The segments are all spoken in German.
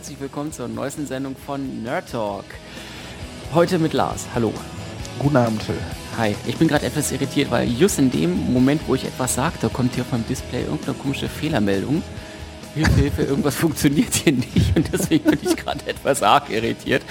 herzlich willkommen zur neuesten Sendung von Nerd Talk. Heute mit Lars. Hallo. Guten Abend, Phil. Hi. Ich bin gerade etwas irritiert, weil just in dem Moment, wo ich etwas sagte, kommt hier auf meinem Display irgendeine komische Fehlermeldung. Hilfe, Hilfe, irgendwas funktioniert hier nicht und deswegen bin ich gerade etwas arg irritiert.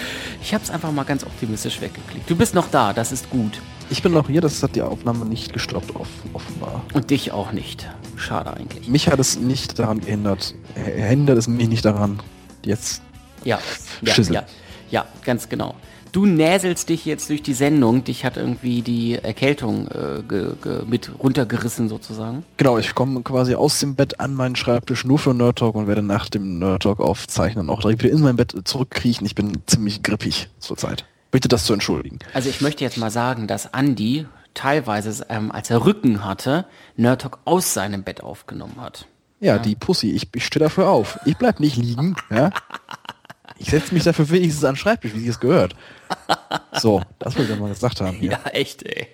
Ich habe es einfach mal ganz optimistisch weggeklickt. Du bist noch da, das ist gut. Ich bin noch hier, das hat die Aufnahme nicht gestoppt, offenbar. Und dich auch nicht. Schade eigentlich. Mich hat es nicht daran gehindert. Hindert es mich nicht daran. Jetzt. Ja, ja, ja, ja, ganz genau. Du näselst dich jetzt durch die Sendung. Dich hat irgendwie die Erkältung äh, ge, ge, mit runtergerissen sozusagen. Genau, ich komme quasi aus dem Bett an meinen Schreibtisch nur für Nerd Talk und werde nach dem Nerd Talk aufzeichnen auch direkt wieder in mein Bett zurückkriechen. Ich bin ziemlich grippig zurzeit. Bitte das zu entschuldigen. Also ich möchte jetzt mal sagen, dass Andy teilweise, ähm, als er Rücken hatte, Nerd Talk aus seinem Bett aufgenommen hat. Ja, ja. die Pussy, ich, ich stehe dafür auf. Ich bleib nicht liegen. Ja? Ich setze mich dafür wenigstens an den Schreibtisch, wie es gehört. So, das wollte ich mal gesagt haben. Hier. Ja, echt, ey.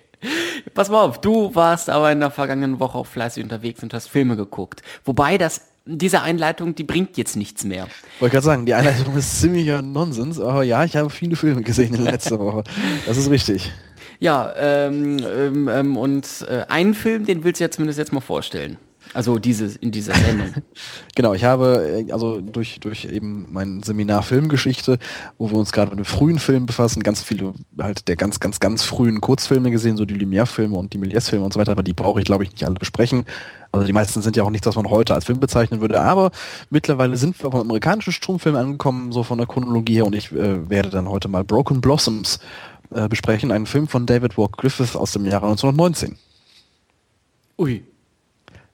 Pass mal auf, du warst aber in der vergangenen Woche auch fleißig unterwegs und hast Filme geguckt. Wobei das, diese Einleitung, die bringt jetzt nichts mehr. Wollte gerade sagen, die Einleitung ist ziemlicher Nonsens, aber ja, ich habe viele Filme gesehen in letzter Woche. Das ist richtig. Ja, ähm, ähm, ähm und äh, einen Film, den willst du ja zumindest jetzt mal vorstellen. Also diese, in dieser Sendung. genau, ich habe äh, also durch, durch eben mein Seminar Filmgeschichte, wo wir uns gerade mit frühen Filmen befassen, ganz viele halt der ganz, ganz, ganz frühen Kurzfilme gesehen, so die Lumière-Filme und die Méliès-Filme und so weiter, aber die brauche ich, glaube ich, nicht alle besprechen. Also die meisten sind ja auch nichts, was man heute als Film bezeichnen würde, aber mittlerweile sind wir beim amerikanischen Stromfilm angekommen, so von der Chronologie her, und ich äh, werde dann heute mal Broken Blossoms äh, besprechen, einen Film von David Walk Griffith aus dem Jahre 1919. Ui,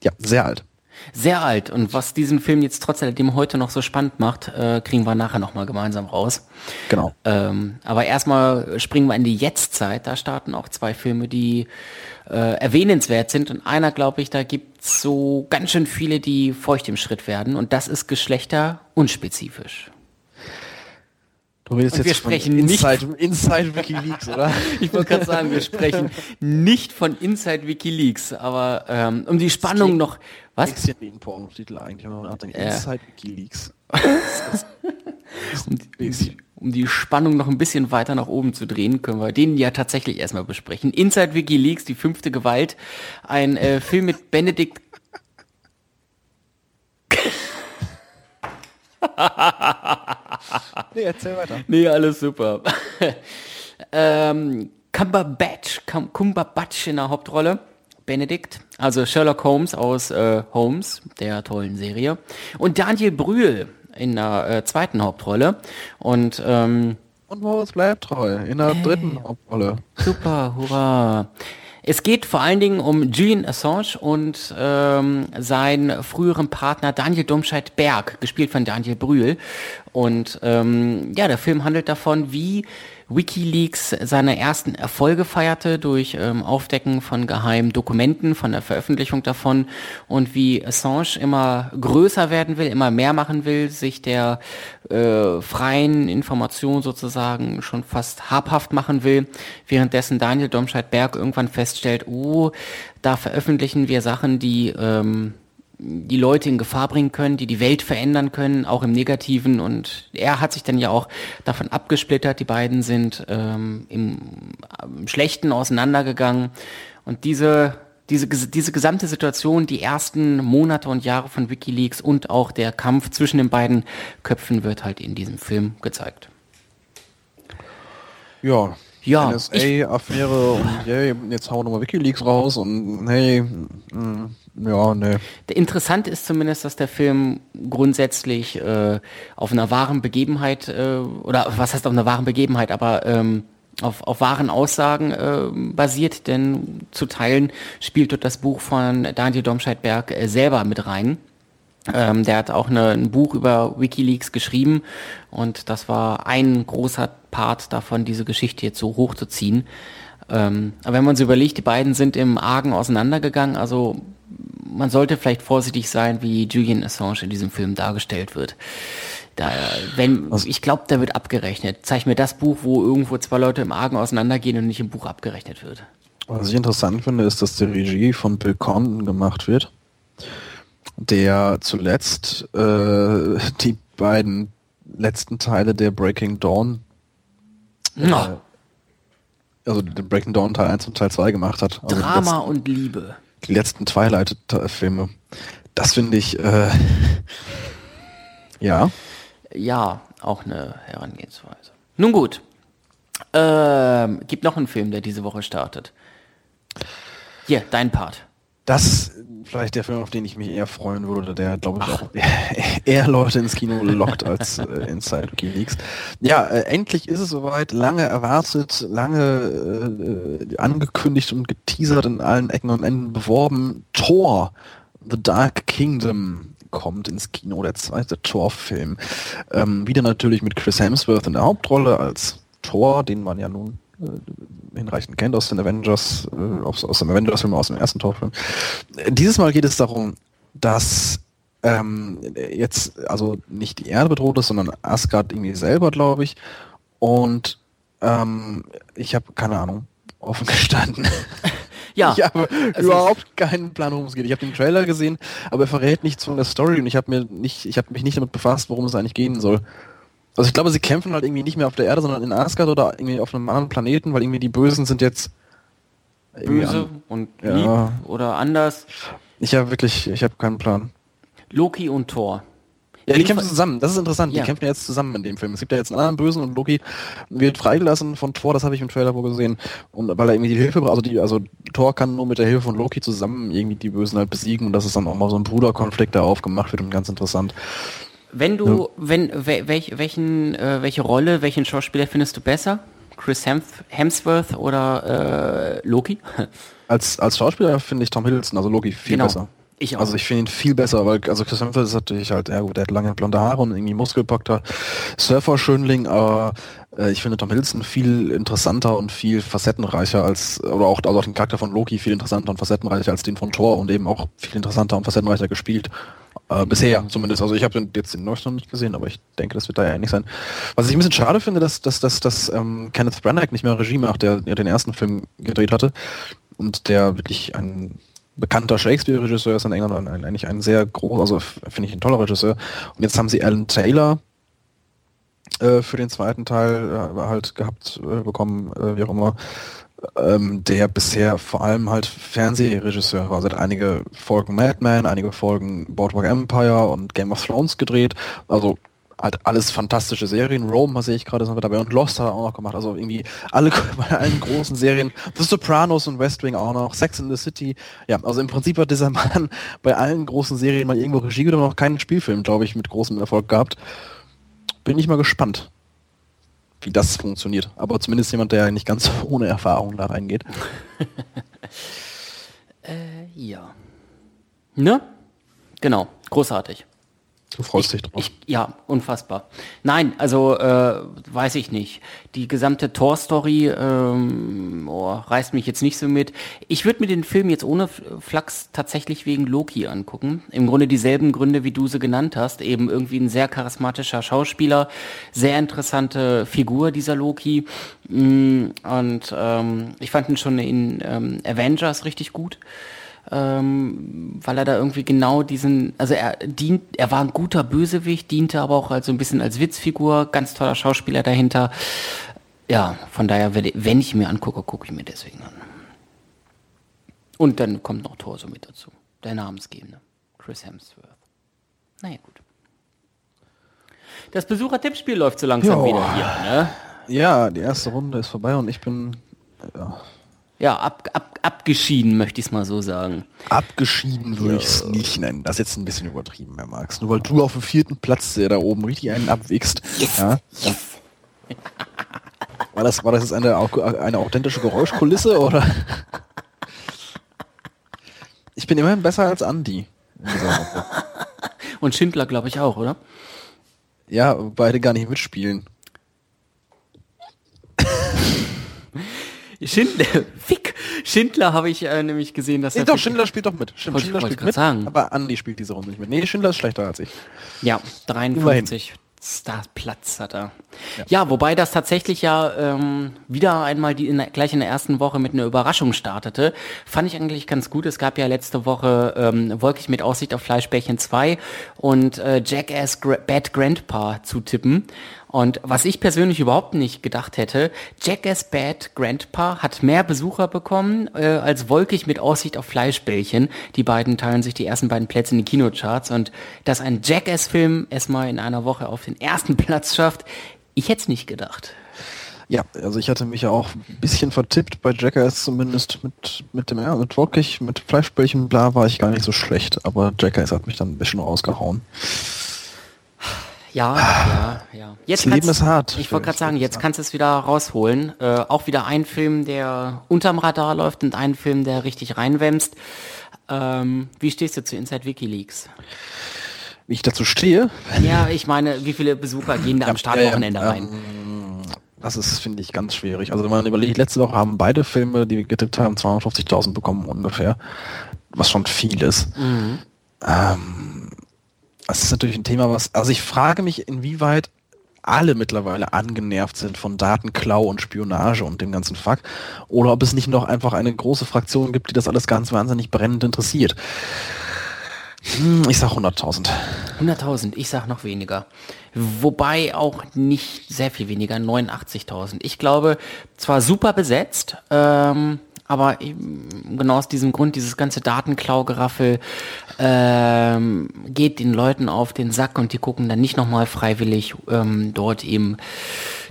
ja, sehr alt. Sehr alt. Und was diesen Film jetzt trotzdem heute noch so spannend macht, äh, kriegen wir nachher nochmal gemeinsam raus. Genau. Ähm, aber erstmal springen wir in die Jetztzeit. Da starten auch zwei Filme, die äh, erwähnenswert sind. Und einer, glaube ich, da gibt's so ganz schön viele, die feucht im Schritt werden. Und das ist Geschlechter unspezifisch. Du redest und jetzt wir sprechen Inside, nicht Inside WikiLeaks, oder? ich wollte gerade sagen, wir sprechen nicht von Inside WikiLeaks, aber ähm, um die Spannung noch. Was? Das ist wie ein Pornotitel eigentlich, wenn man nachdenkt. Ja. Inside WikiLeaks. um, die, um die Spannung noch ein bisschen weiter nach oben zu drehen, können wir den ja tatsächlich erstmal besprechen. Inside WikiLeaks, die fünfte Gewalt, ein äh, Film mit Benedikt nee, erzähl weiter. Nee, alles super. ähm, Cumberbatch, Cumberbatch in der Hauptrolle. Benedict, also Sherlock Holmes aus äh, Holmes, der tollen Serie. Und Daniel Brühl in der äh, zweiten Hauptrolle. Und ähm, und Moritz bleibt treu in der hey, dritten Hauptrolle. Super, hurra. Es geht vor allen Dingen um Julian Assange und ähm, seinen früheren Partner Daniel Domscheit-Berg, gespielt von Daniel Brühl. Und ähm, ja, der Film handelt davon, wie WikiLeaks seine ersten Erfolge feierte durch ähm, Aufdecken von geheimen Dokumenten, von der Veröffentlichung davon und wie Assange immer größer werden will, immer mehr machen will, sich der äh, freien Information sozusagen schon fast habhaft machen will, währenddessen Daniel Domscheit-Berg irgendwann feststellt, oh, da veröffentlichen wir Sachen, die ähm, die Leute in Gefahr bringen können, die die Welt verändern können, auch im Negativen. Und er hat sich dann ja auch davon abgesplittert. Die beiden sind ähm, im, Schlechten auseinandergegangen. Und diese, diese, diese gesamte Situation, die ersten Monate und Jahre von Wikileaks und auch der Kampf zwischen den beiden Köpfen wird halt in diesem Film gezeigt. Ja, ja, NSA-Affäre und hey, jetzt hauen wir mal Wikileaks raus und hey, mh, mm, ja, ne. Interessant ist zumindest, dass der Film grundsätzlich äh, auf einer wahren Begebenheit, äh, oder was heißt auf einer wahren Begebenheit, aber ähm, auf, auf wahren Aussagen äh, basiert, denn zu Teilen spielt dort das Buch von Daniel Domscheit-Berg äh, selber mit rein. Ähm, der hat auch eine, ein Buch über Wikileaks geschrieben und das war ein großer Part davon, diese Geschichte jetzt so hochzuziehen. Ähm, aber wenn man sich überlegt, die beiden sind im Argen auseinandergegangen, also man sollte vielleicht vorsichtig sein, wie Julian Assange in diesem Film dargestellt wird. Da, wenn, also, ich glaube, da wird abgerechnet. Zeig mir das Buch, wo irgendwo zwei Leute im Argen auseinandergehen und nicht im Buch abgerechnet wird. Was ich interessant finde, ist, dass die Regie von Bill Condon gemacht wird der zuletzt äh, die beiden letzten Teile der Breaking Dawn, Ja. äh, also den Breaking Dawn Teil 1 und Teil 2 gemacht hat. Also Drama letzten- und Liebe. die letzten Twilight-Filme. Das finde ich, äh, ja. Ja, auch eine Herangehensweise. Nun gut. Ähm, gibt noch einen Film, der diese Woche startet. Hier, dein Part. Das vielleicht der Film, auf den ich mich eher freuen würde, der, glaube ich, auch eher Leute ins Kino lockt als äh, Inside WikiLeaks. Ja, äh, endlich ist es soweit, lange erwartet, lange äh, angekündigt und geteasert in allen Ecken und Enden beworben. Thor, The Dark Kingdom kommt ins Kino, der zweite Thor-Film. Ähm, wieder natürlich mit Chris Hemsworth in der Hauptrolle als Thor, den man ja nun hinreichend kennt aus den Avengers, äh, aus, aus dem Avengers-Film, aus dem ersten Torfilm. Äh, Dieses Mal geht es darum, dass ähm, jetzt also nicht die Erde bedroht ist, sondern Asgard irgendwie selber, glaube ich. Und ähm, ich habe keine Ahnung, offen gestanden. Ja, Ich habe also überhaupt keinen Plan, worum es geht. Ich habe den Trailer gesehen, aber er verrät nichts von der Story und ich habe mir nicht, ich habe mich nicht damit befasst, worum es eigentlich gehen soll. Also ich glaube, sie kämpfen halt irgendwie nicht mehr auf der Erde, sondern in Asgard oder irgendwie auf einem anderen Planeten, weil irgendwie die Bösen sind jetzt böse an- und Ja. lieb oder anders. Ich habe wirklich, ich habe keinen Plan. Loki und Thor. Ja, die kämpfen zusammen. Das ist interessant. Ja. Die kämpfen jetzt zusammen in dem Film. Es gibt ja jetzt einen anderen Bösen und Loki wird freigelassen von Thor. Das habe ich im Trailer wohl gesehen. Und weil er irgendwie die Hilfe braucht, also die, also Thor kann nur mit der Hilfe von Loki zusammen irgendwie die Bösen halt besiegen. Und das ist dann auch mal so ein Bruderkonflikt, der aufgemacht wird und ganz interessant. Wenn du, wenn, wel, welch, welchen, äh, welche Rolle, welchen Schauspieler findest du besser? Chris Hemsworth oder äh, Loki? Als, als Schauspieler finde ich Tom Hiddleston, also Loki, viel Genau. besser. Ich auch. Also ich finde ihn viel besser, weil also Chris Hemsworth ist natürlich halt, ja gut, der hat lange blonde Haare und irgendwie muskelpackter Surfer-Schönling, aber äh, ich finde Tom Hiddleston viel interessanter und viel facettenreicher als, oder auch, also auch den Charakter von Loki viel interessanter und facettenreicher als den von Thor und eben auch viel interessanter und facettenreicher gespielt. Äh, bisher zumindest. Also ich habe jetzt den neuesten noch nicht gesehen, aber ich denke, das wird da ja ähnlich sein. Was ich ein bisschen schade finde, dass, dass, dass, dass ähm, Kenneth Branagh nicht mehr Regie macht, der ja den ersten Film gedreht hatte und der wirklich ein bekannter Shakespeare-Regisseur ist in England und eigentlich ein sehr groß, also finde ich ein toller Regisseur. Und jetzt haben sie Alan Taylor äh, für den zweiten Teil äh, halt gehabt äh, bekommen, äh, wie auch immer, ähm, der bisher vor allem halt Fernsehregisseur war. Also hat einige Folgen Mad Men, einige Folgen Boardwalk Empire und Game of Thrones gedreht. Also halt alles fantastische Serien. Rome, sehe ich gerade, sind wir dabei. Und Lost hat er auch noch gemacht. Also irgendwie alle bei allen großen Serien. The Sopranos und West Wing auch noch. Sex in the City. Ja, also im Prinzip hat dieser Mann bei allen großen Serien mal irgendwo Regie oder noch keinen Spielfilm, glaube ich, mit großem Erfolg gehabt. Bin ich mal gespannt, wie das funktioniert. Aber zumindest jemand, der nicht ganz ohne Erfahrung da reingeht. Ja. Ne? Genau, großartig. Du freust dich drauf. Ich, ja, unfassbar. Nein, also äh, weiß ich nicht. Die gesamte Tor-Story ähm, oh, reißt mich jetzt nicht so mit. Ich würde mir den Film jetzt ohne Flachs tatsächlich wegen Loki angucken. Im Grunde dieselben Gründe, wie du sie genannt hast. Eben irgendwie ein sehr charismatischer Schauspieler, sehr interessante Figur dieser Loki. Mm, Und ähm, ich fand ihn schon in ähm, Avengers richtig gut ähm, weil er da irgendwie genau diesen, also er dient, er war ein guter Bösewicht, diente aber auch als so ein bisschen als Witzfigur, ganz toller Schauspieler dahinter. Ja, von daher, werde- wenn ich mir angucke, gucke ich mir deswegen an. Und dann kommt noch Thor so mit dazu. Der Namensgebende. Chris Hemsworth. Naja, gut. Das Besuchertippspiel läuft so langsam Jo. wieder hier, ne? Ja, die erste Runde ist vorbei und ich bin ja, Ja, ab, ab, abgeschieden, möchte ich es mal so sagen. abgeschieden, würde ich es nicht nennen. Das ist jetzt ein bisschen übertrieben, Herr Marx. Nur weil du auf dem vierten Platz der da oben richtig einen abwickst. Ja? War das, war das jetzt eine, eine authentische Geräuschkulisse oder? Ich bin immerhin besser als Woche. Und Schindler, glaube ich, auch, oder? Ja, beide gar nicht mitspielen. Schindler, Fick, Schindler habe ich äh, nämlich gesehen, dass Nee, er doch, Schindler spielt doch mit. Stimmt, Schindler spielt mit, sagen. aber Andi spielt diese Runde nicht mit. Nee, Schindler ist schlechter als ich. Ja, 53, Startplatz hat er. Ja. ja, wobei das tatsächlich ja ähm, wieder einmal die in der, gleich in der ersten Woche mit einer Überraschung startete. Fand ich eigentlich ganz gut. Es gab ja letzte Woche ähm, Wolkig mit Aussicht auf Fleischbällchen 2 und äh, Jackass Gra Bad Grandpa zu tippen. Und was ich persönlich überhaupt nicht gedacht hätte, Jackass Bad Grandpa hat mehr Besucher bekommen äh, als Wolkig mit Aussicht auf Fleischbällchen. Die beiden teilen sich die ersten beiden Plätze in den Kinocharts und dass ein Jackass-Film erstmal in einer Woche auf den ersten Platz schafft, ich hätte es nicht gedacht. Ja, also ich hatte mich ja auch ein bisschen vertippt bei Jackass zumindest mit, mit dem ja, mit Wolkig, mit Fleischbällchen, bla, war ich gar nicht so schlecht, aber Jackass hat mich dann ein bisschen rausgehauen. Ja, ja, ja. Jetzt das Leben ist hart. Ich wollte gerade sagen, jetzt kannst du es wieder rausholen. Äh, auch wieder ein Film, der unterm Radar läuft und ein Film, der richtig reinwämst. Ähm, wie stehst du zu Inside WikiLeaks? Wie ich dazu stehe? Ja, ich meine, wie viele Besucher gehen da am Startwochenende äh, rein? das ist, finde ich, ganz schwierig. Also wenn man überlegt, letzte Woche haben beide Filme, die wir getippt haben, 250.000 bekommen ungefähr. Was schon viel ist. Mhm. Ähm, das ist natürlich ein Thema, was, also ich frage mich, inwieweit alle mittlerweile angenervt sind von Datenklau und Spionage und dem ganzen Fuck, oder ob es nicht noch einfach eine große Fraktion gibt, die das alles ganz wahnsinnig brennend interessiert. Hm, ich sag 100.000. 100.000, ich sag noch weniger. Wobei auch nicht sehr viel weniger, 89.000. Ich glaube, zwar super besetzt, ähm, aber genau aus diesem Grund, dieses ganze Datenklau-Geraffel ähm, geht den Leuten auf den Sack und die gucken dann nicht nochmal freiwillig ähm, dort eben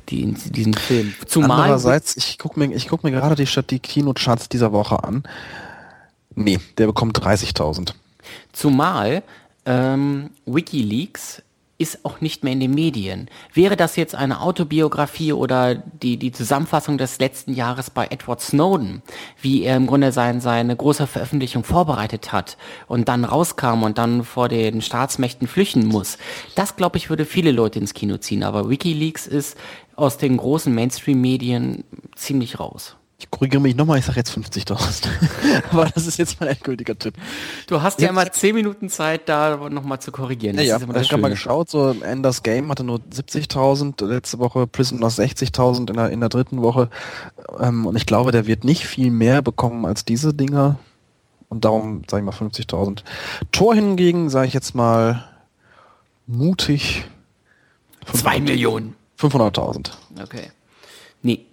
die, diesen Film. Zumal Andererseits, ich gucke mir, ich guck mir gerade die, die Kinocharts dieser Woche an. Nee, der bekommt 30.000. Zumal ähm, Wikileaks ist auch nicht mehr in den Medien. Wäre das jetzt eine Autobiografie oder die, die Zusammenfassung des letzten Jahres bei Edward Snowden, wie er im Grunde sein, seine große Veröffentlichung vorbereitet hat und dann rauskam und dann vor den Staatsmächten flüchten muss, das glaube ich würde viele Leute ins Kino ziehen. Aber Wikileaks ist aus den großen Mainstream-Medien ziemlich raus. Ich korrigiere mich nochmal, ich sage jetzt 50.000. Aber das ist jetzt mein endgültiger Tipp. Du hast jetzt, ja immer 10 Minuten Zeit, da nochmal zu korrigieren. Das ja, ja. ich habe mal geschaut, so Enders Game hatte nur 70.000 letzte Woche, Prisoners 60.000 in der, in der dritten Woche. Ähm, und ich glaube, der wird nicht viel mehr bekommen als diese Dinger. Und darum sage ich mal 50.000. Tor hingegen, sage ich jetzt mal mutig. 2 Millionen. 500.000. Okay. Nee,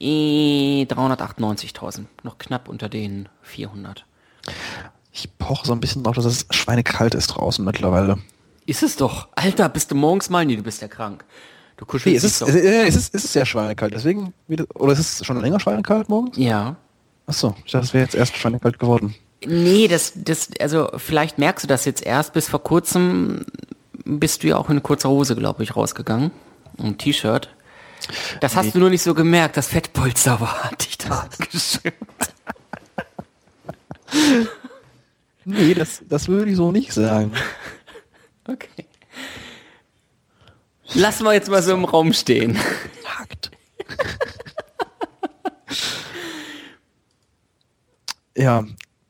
398.000, noch knapp unter den 400. Ich poche so ein bisschen drauf, dass es schweinekalt ist draußen mittlerweile. Ist es doch. Alter, bist du morgens mal? Nee, du bist ja krank. Du kuschelst nee, es ist, doch. Es ist, es ist sehr schweinekalt, deswegen, oder ist es schon länger schweinekalt morgens? Ja. Achso, ich dachte, es wäre jetzt erst schweinekalt geworden. Nee, das, das, also vielleicht merkst du das jetzt erst. Bis vor kurzem bist du ja auch in kurzer Hose, glaube ich, rausgegangen. Ein T-Shirt. Das hast nee. du nur nicht so gemerkt, das Fettpolster war, hat dich da angeschirmt. nee, das, das würde ich so nicht sagen. Okay. Lassen wir jetzt mal so im Raum stehen. Fakt. ja,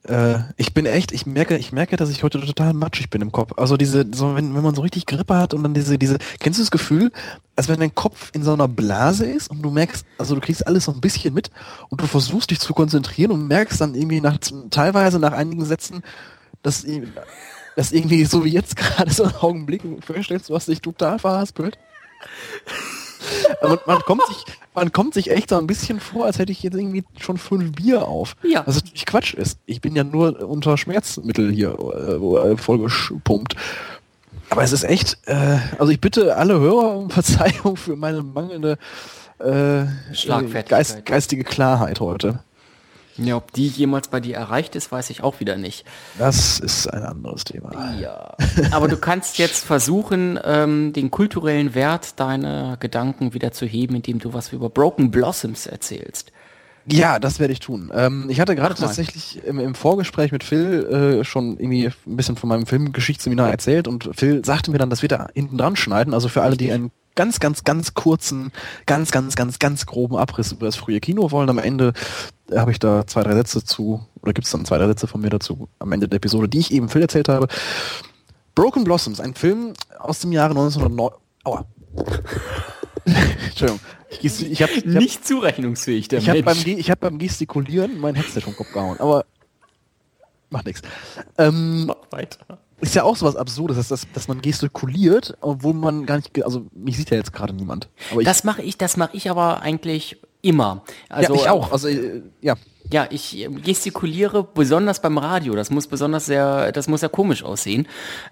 äh, ich bin echt, ich merke, ich merke, dass ich heute total matschig bin im Kopf. Also diese, so wenn, wenn man so richtig Grippe hat und dann diese, diese, kennst du das Gefühl, als wenn dein Kopf in so einer Blase ist und du merkst, also du kriegst alles so ein bisschen mit und du versuchst dich zu konzentrieren und merkst dann irgendwie nach, teilweise nach einigen Sätzen, dass, dass irgendwie so wie jetzt gerade so ein Augenblick vorstellst, du hast dich total verhaspelt. Man, man, kommt sich, man kommt sich echt so ein bisschen vor, als hätte ich jetzt irgendwie schon fünf Bier auf. Ja. Was natürlich Quatsch ist. Ich bin ja nur unter Schmerzmittel hier äh, äh vollgepumpt. Aber es ist echt, äh, also ich bitte alle Hörer um Verzeihung für meine mangelnde äh, Geist, geistige Klarheit heute. Ja, ob die jemals bei dir erreicht ist, weiß ich auch wieder nicht. Das ist ein anderes Thema. Ja. Aber du kannst jetzt versuchen, ähm, den kulturellen Wert deiner Gedanken wieder zu heben, indem du was über Broken Blossoms erzählst. Ja, das werde ich tun. Ähm, ich hatte gerade tatsächlich im, im, Vorgespräch mit Phil äh, schon irgendwie ein bisschen von meinem Filmgeschichtsseminar erzählt und Phil sagte mir dann, dass wir da hinten dran schneiden. Also für alle, die einen ganz, ganz, ganz kurzen, ganz, ganz, ganz, ganz groben Abriss über das frühe Kino wollen. Am Ende habe ich da zwei, drei Sätze zu, oder gibt es dann zwei, drei Sätze von mir dazu am Ende der Episode, die ich eben Phil erzählt habe. Broken Blossoms, ein Film aus dem Jahre 1909. Aua. Entschuldigung. Ich, ich hab, ich Nicht hab, zurechnungsfähig, der ich Mensch. Hab beim, ich habe beim Gestikulieren mein Headset vom Kopf gehauen, aber macht nichts. Ähm, Mach weiter. Ist ja auch sowas Absurdes, dass, dass man gestikuliert, obwohl man gar nicht, also mich sieht ja jetzt gerade niemand. das mache ich, das mache ich aber eigentlich immer. Also, ja, ich auch. Also, äh, ja. Ja, ich ähm, gestikuliere besonders beim Radio. Das muss besonders sehr, das muss ja komisch aussehen,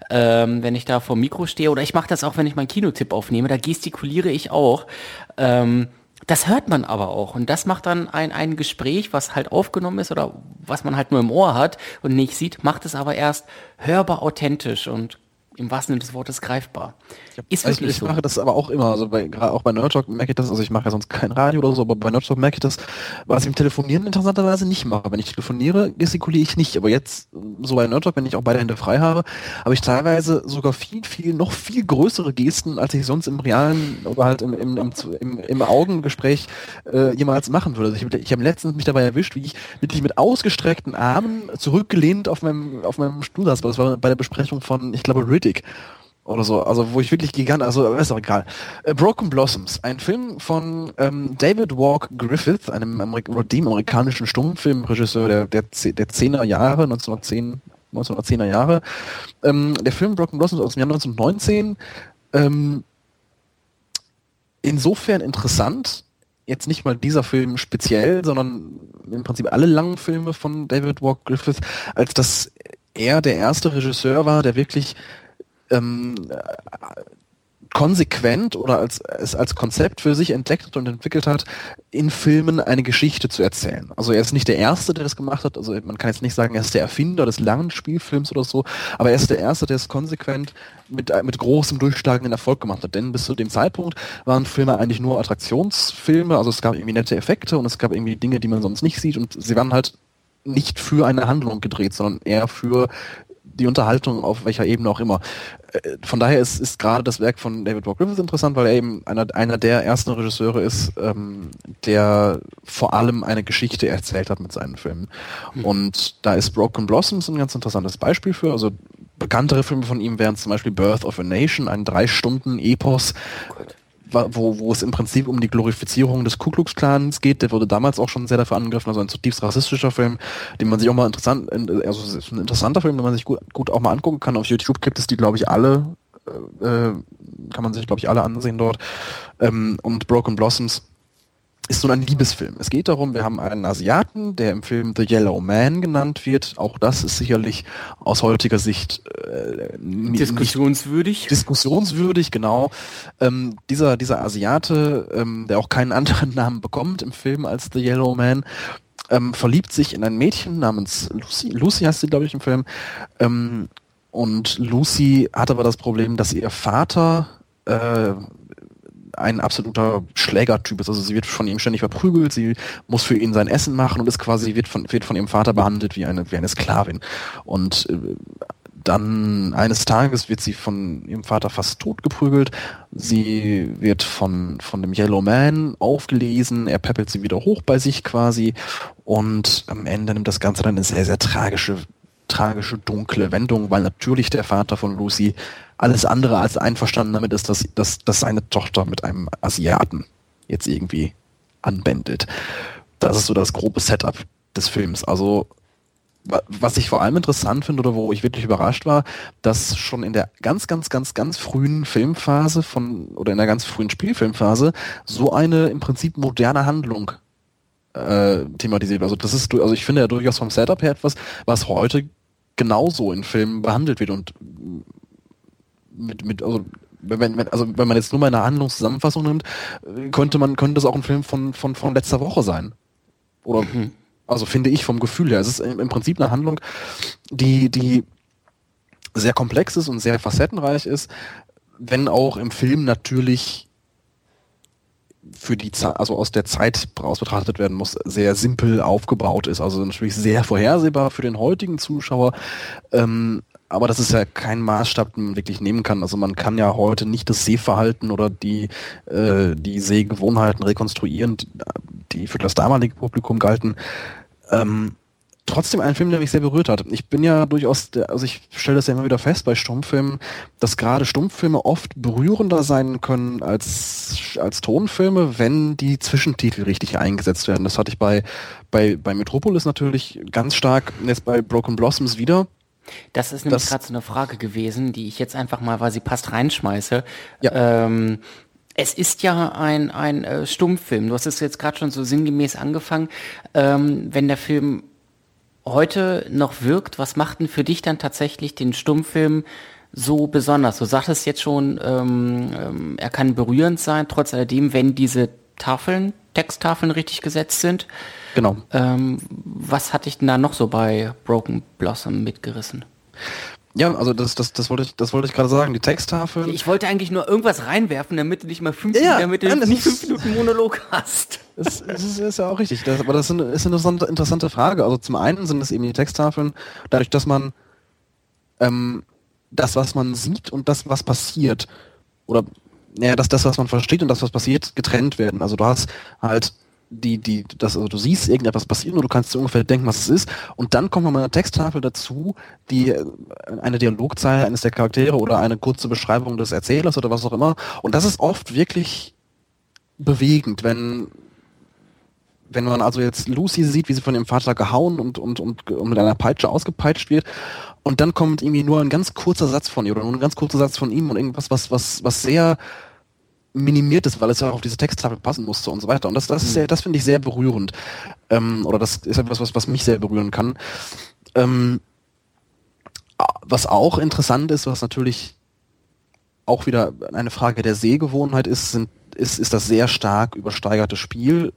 ähm, wenn ich da vor dem Mikro stehe. Oder ich mache das auch, wenn ich meinen Kinotipp aufnehme. Da gestikuliere ich auch. Ähm, das hört man aber auch. Und das macht dann ein, ein Gespräch, was halt aufgenommen ist oder was man halt nur im Ohr hat und nicht sieht, macht es aber erst hörbar authentisch und im wahrsten Sinne des Wortes greifbar. Ist also ich so. mache das aber auch immer, also bei, gerade auch bei Nerd Talk merke ich das, also ich mache ja sonst kein Radio oder so, aber bei Nerd Talk merke ich das, was ich im Telefonieren interessanterweise nicht mache. Wenn ich telefoniere, gestikuliere ich nicht, aber jetzt, so bei Nerd Talk, wenn ich auch beide Hände frei habe, habe ich teilweise sogar viel, viel, noch viel größere Gesten, als ich sonst im realen oder halt im, im, im, im, im Augengespräch äh, jemals machen würde. Also ich, ich habe letztens mich dabei erwischt, wie ich wirklich mit ausgestreckten Armen zurückgelehnt auf meinem, auf meinem Stuhl saß, das war bei der Besprechung von, ich glaube, Riddick oder so, also wo ich wirklich gigant, also ist auch egal. Äh, Broken Blossoms, ein Film von ähm, David Walk Griffith, einem Amerik dem amerikanischen Stummfilmregisseur der, der, der 10er Jahre, 1910, 1910er Jahre. Ähm, der Film Broken Blossoms aus dem Jahr 1919, ähm, insofern interessant, jetzt nicht mal dieser Film speziell, sondern im Prinzip alle langen Filme von David Walk Griffith, als dass er der erste Regisseur war, der wirklich ähm, konsequent oder als, es als Konzept für sich entdeckt hat und entwickelt hat, in Filmen eine Geschichte zu erzählen. Also er ist nicht der Erste, der das gemacht hat, also man kann jetzt nicht sagen, er ist der Erfinder des langen Spielfilms oder so, aber er ist der Erste, der es konsequent mit, mit großem durchschlagenden Erfolg gemacht hat. Denn bis zu dem Zeitpunkt waren Filme eigentlich nur Attraktionsfilme, also es gab irgendwie nette Effekte und es gab irgendwie Dinge, die man sonst nicht sieht und sie waren halt nicht für eine Handlung gedreht, sondern eher für die Unterhaltung auf welcher Ebene auch immer. Äh, von daher ist, ist gerade das Werk von David Walk Griffiths interessant, weil er eben einer, einer der ersten Regisseure ist, ähm, der vor allem eine Geschichte erzählt hat mit seinen Filmen. Mhm. Und da ist Broken Blossoms ein ganz interessantes Beispiel für. Also bekanntere Filme von ihm wären zum Beispiel Birth of a Nation, ein drei Stunden Epos. Wo, wo es im Prinzip um die Glorifizierung des Ku Klux Klans geht. Der wurde damals auch schon sehr dafür angegriffen, also ein zutiefst rassistischer Film, den man sich auch mal interessant, also ein interessanter Film, den man sich gut, gut auch mal angucken kann. Auf YouTube gibt es die, glaube ich, alle, äh, äh kann man sich, glaube ich, alle ansehen dort. Ähm, und Broken Blossoms ist so ein Liebesfilm. Es geht darum, wir haben einen Asiaten, der im Film The Yellow Man genannt wird. Auch das ist sicherlich aus heutiger Sicht äh, diskussionswürdig. Diskussionswürdig, genau. Ähm, dieser, dieser Asiate, ähm, der auch keinen anderen Namen bekommt im Film als The Yellow Man, ähm, verliebt sich in ein Mädchen namens Lucy. Lucy heißt sie, glaube ich, im Film. Ähm, und Lucy hat aber das Problem, dass ihr Vater äh, ein absoluter Schlägertyp ist. Also sie wird von ihm ständig verprügelt, sie muss für ihn sein Essen machen und ist quasi, wird von, wird von ihrem Vater behandelt wie eine, wie eine Sklavin. Und äh, dann eines Tages wird sie von ihrem Vater fast tot geprügelt. Sie wird von, von dem Yellow Man aufgelesen. Er peppelt sie wieder hoch bei sich quasi. Und am Ende nimmt das Ganze dann eine sehr, sehr tragische, tragische, dunkle Wendung, weil natürlich der Vater von Lucy alles andere als einverstanden damit ist, dass, dass, dass seine Tochter mit einem Asiaten jetzt irgendwie anbändelt. Das ist so das grobe Setup des Films. Also was ich vor allem interessant finde oder wo ich wirklich überrascht war, dass schon in der ganz, ganz, ganz, ganz frühen Filmphase von oder in der ganz frühen Spielfilmphase so eine im Prinzip moderne Handlung äh, thematisiert. Also das ist, also ich finde ja durchaus vom Setup her etwas, was heute genauso in Filmen behandelt wird und mit, mit also wenn, wenn, also wenn man jetzt nur mal eine Handlungszusammenfassung nimmt, könnte man, könnte das auch ein Film von, von, von letzter Woche sein. Oder, mhm. also finde ich vom Gefühl her. Es ist im, im Prinzip eine Handlung, die, die sehr komplex ist und sehr facettenreich ist, wenn auch im Film natürlich für die Zeit, also aus der Zeit raus betrachtet werden muss, sehr simpel aufgebaut ist. Also natürlich sehr vorhersehbar für den heutigen Zuschauer, ähm, aber das ist ja kein Maßstab, den man wirklich nehmen kann. Also man kann ja heute nicht das Sehverhalten oder die, äh, die Sehgewohnheiten rekonstruieren, die für das damalige Publikum galten. Ähm, trotzdem ein Film, der mich sehr berührt hat. Ich bin ja durchaus, also ich stelle das ja immer wieder fest bei Stummfilmen, dass gerade Stummfilme oft berührender sein können als, als Tonfilme, wenn die Zwischentitel richtig eingesetzt werden. Das hatte ich bei, bei, bei Metropolis natürlich ganz stark, jetzt bei Broken Blossoms wieder. Das ist nämlich gerade so eine Frage gewesen, die ich jetzt einfach mal, weil sie passt, reinschmeiße. Ja. Ähm, es ist ja ein, ein äh, Stummfilm. Du hast es jetzt gerade schon so sinngemäß angefangen. Ähm, wenn der Film heute noch wirkt, was macht denn für dich dann tatsächlich den Stummfilm so besonders? Du sagtest jetzt schon, ähm, ähm, er kann berührend sein, trotz alledem, wenn diese Tafeln, Texttafeln richtig gesetzt sind. Genau. Ähm, was hatte ich denn da noch so bei Broken Blossom mitgerissen? Ja, also das, das, das wollte ich, das wollte ich gerade sagen. Die Texttafeln. Ich wollte eigentlich nur irgendwas reinwerfen, damit du nicht mal fünf, ja, damit du nicht fünf Minuten Monolog hast. Das, das ist, ist, ja auch richtig. Das, aber das ist eine, ist eine interessante, interessante Frage. Also zum einen sind es eben die Texttafeln, dadurch, dass man ähm, das, was man sieht und das, was passiert, oder naja, dass das, was man versteht und das, was passiert, getrennt werden. Also du hast halt die, die, das, also du siehst irgendetwas passieren und du kannst dir ungefähr denken, was es ist. Und dann kommt nochmal eine Texttafel dazu, die äh, eine Dialogzeile eines der Charaktere oder eine kurze Beschreibung des Erzählers oder was auch immer. Und das ist oft wirklich bewegend, wenn wenn man also jetzt Lucy sieht, wie sie von ihrem Vater gehauen und, und, und, und mit einer Peitsche ausgepeitscht wird und dann kommt irgendwie nur ein ganz kurzer Satz von ihr oder nur ein ganz kurzer Satz von ihm und irgendwas, was, was, was sehr minimiert ist, weil es ja auf diese Texttafel passen musste und so weiter. Und das, das ist sehr, das finde ich sehr berührend. Ähm, oder das ist etwas, was, was mich sehr berühren kann. Ähm, was auch interessant ist, was natürlich auch wieder eine Frage der Sehgewohnheit ist, sind, ist, ist das sehr stark übersteigerte Spiel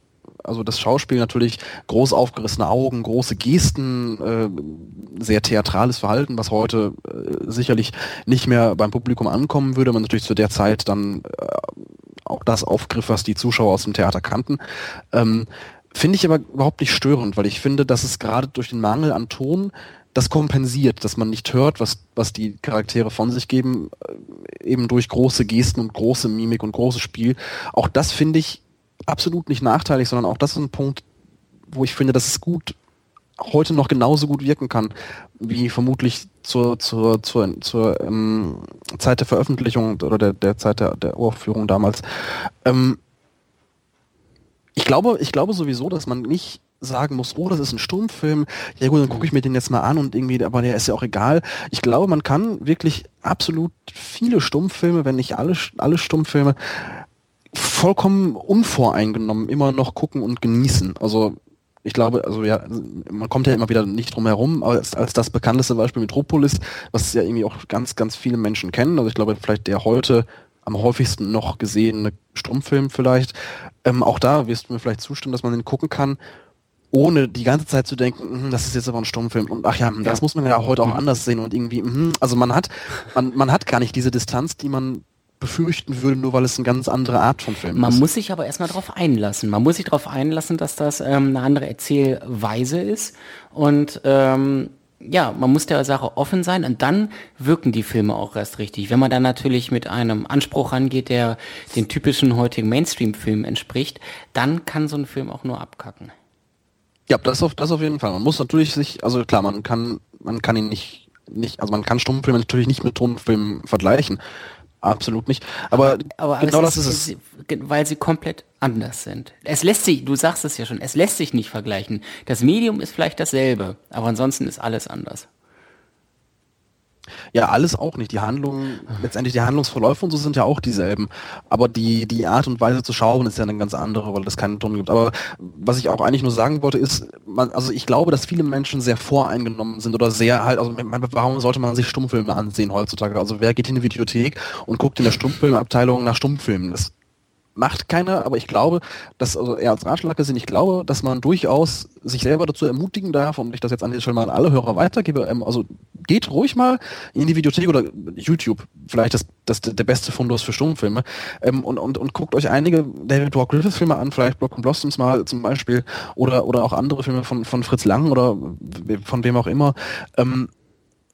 also das Schauspiel natürlich groß aufgerissene Augen, große Gesten, äh, sehr theatrales Verhalten, was heute äh, sicherlich nicht mehr beim Publikum ankommen würde, man natürlich zu der Zeit dann äh, auch das aufgriff, was die Zuschauer aus dem Theater kannten. Ähm, finde ich aber überhaupt nicht störend, weil ich finde, dass es gerade durch den Mangel an Ton das kompensiert, dass man nicht hört, was, was die Charaktere von sich geben, äh, eben durch große Gesten und große Mimik und großes Spiel. Auch das finde ich absolut nicht nachteilig, sondern auch das ist ein Punkt, wo ich finde, dass es gut heute noch genauso gut wirken kann, wie vermutlich zur, zur, zur, zur ähm, Zeit der Veröffentlichung oder der, der Zeit der, der Uraufführung damals. Ähm, ich glaube, ich glaube sowieso, dass man nicht sagen muss, oh, das ist ein Stummfilm, ja gut, dann gucke ich mir den jetzt mal an und irgendwie, aber der ist ja auch egal. Ich glaube, man kann wirklich absolut viele Stummfilme, wenn nicht alle, alle Stummfilme, vollkommen unvoreingenommen immer noch gucken und genießen. Also ich glaube, also ja, man kommt ja immer wieder nicht drum herum, als, als das bekannteste Beispiel Metropolis, was ja irgendwie auch ganz, ganz viele Menschen kennen. Also ich glaube, vielleicht der heute am häufigsten noch gesehene Stummfilm vielleicht. Ähm, auch da wirst du mir vielleicht zustimmen, dass man den gucken kann, ohne die ganze Zeit zu denken, hm, das ist jetzt aber ein Stummfilm und ach ja, das muss man ja heute auch anders sehen und irgendwie, mh, also man hat, man, man hat gar nicht diese Distanz, die man befürchten würde, nur weil es eine ganz andere Art von Film Man ist. Man muss sich aber erstmal darauf einlassen. Man muss sich darauf einlassen, dass das ähm, eine andere Erzählweise ist. Und ähm, ja, man muss der Sache offen sein und dann wirken die Filme auch erst richtig. Wenn man dann natürlich mit einem Anspruch rangeht, der den typischen heutigen Mainstream-Film entspricht, dann kann so ein Film auch nur abkacken. Ja, das auf, das auf jeden Fall. Man muss natürlich sich, also klar, man kann, man kann ihn nicht, nicht, also man kann Stummfilme natürlich nicht mit Tonfilmen vergleichen. Absolut nicht. Aber, aber genau das ist, ist, es. Weil sie komplett anders sind. Es lässt sich, du sagst es ja schon, es lässt sich nicht vergleichen. Das Medium ist vielleicht dasselbe, aber ansonsten ist alles anders. Ja, alles auch nicht. Die Handlungen, letztendlich die Handlungsverläufe und so sind ja auch dieselben. Aber die, die Art und Weise zu schauen ist ja eine ganz andere, weil es keinen Ton gibt. Aber was ich auch eigentlich nur sagen wollte, ist, man, also ich glaube, dass viele Menschen sehr voreingenommen sind oder sehr halt, also warum sollte man sich Stummfilme ansehen heutzutage? Also wer geht in die Videothek und guckt in der Stummfilmabteilung nach Stummfilmen? Das macht keiner, aber ich glaube, dass, also eher als Ratschlag gesehen, ich glaube, dass man durchaus sich selber dazu ermutigen darf und ich das jetzt an dieser Stelle mal an alle Hörer weitergebe, ähm, also geht ruhig mal in die Videothek oder YouTube, vielleicht das, das der beste Fundus für Stummfilme ähm, und, und, und guckt euch einige David Walk Griffith Filme an, vielleicht Block and Blossoms mal zum Beispiel oder, oder auch andere Filme von, von Fritz Lang oder von wem auch immer. Ähm,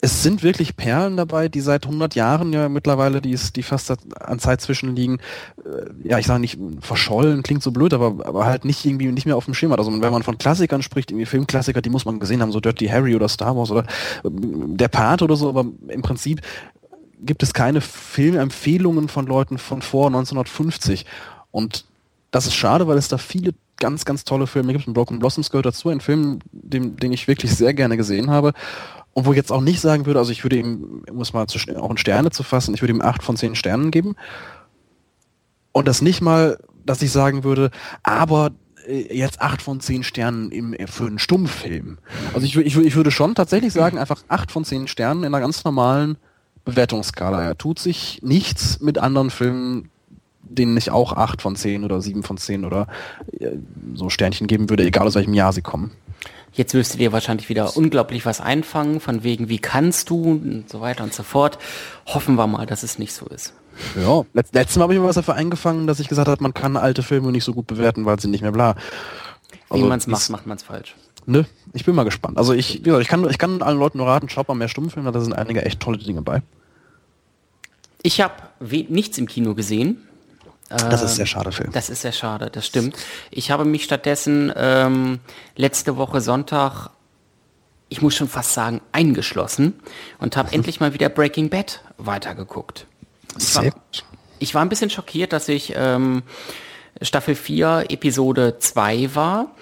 es sind wirklich Perlen dabei, die seit 100 Jahren ja mittlerweile, die, ist, die fast an Zeit zwischenliegen, äh, ja, ich sage nicht verschollen, klingt so blöd, aber, aber halt nicht irgendwie nicht mehr auf dem Schirm Also wenn man von Klassikern spricht, irgendwie Filmklassiker, die muss man gesehen haben, so Dirty Harry oder Star Wars oder äh, Der Part oder so, aber im Prinzip gibt es keine Filmempfehlungen von Leuten von vor 1950. Und das ist schade, weil es da viele ganz, ganz tolle Filme gibt. Und Broken Blossoms gehört dazu, ein Film, den, den ich wirklich sehr gerne gesehen habe. Und wo ich jetzt auch nicht sagen würde, also ich würde ihm, um es mal zu, auch in Sterne zu fassen, ich würde ihm acht von zehn Sternen geben. Und das nicht mal, dass ich sagen würde, aber äh, jetzt acht von zehn Sternen im, äh, für einen Stummfilm. Also ich, ich, ich würde schon tatsächlich sagen, einfach acht von zehn Sternen in einer ganz normalen Bewertungsskala. Er tut sich nichts mit anderen Filmen, denen ich auch acht von zehn oder sieben von zehn oder äh, so Sternchen geben würde, egal aus welchem Jahr sie kommen. Jetzt wirst du dir wahrscheinlich wieder unglaublich was einfangen, von wegen, wie kannst du und so weiter und so fort. Hoffen wir mal, dass es nicht so ist. Ja, letzt, letztes Mal habe ich mir was dafür eingefangen, dass ich gesagt habe, man kann alte Filme nicht so gut bewerten, weil sie nicht mehr bla. Also, wie man es macht, macht man es falsch. Ne, ich bin mal gespannt. Also ich, wie gesagt, ich kann, ich kann allen Leuten nur raten, schaut mal mehr Stummfilme, da sind einige echt tolle Dinge bei. Ich habe nichts im Kino gesehen. Das ist sehr schade, Phil. Das ist sehr schade, das stimmt. Ich habe mich stattdessen ähm, letzte Woche Sonntag, ich muss schon fast sagen, eingeschlossen und habe endlich mal wieder Breaking Bad weitergeguckt. Ich war, ich war ein bisschen schockiert, dass ich ähm, Staffel 4, Episode 2 war.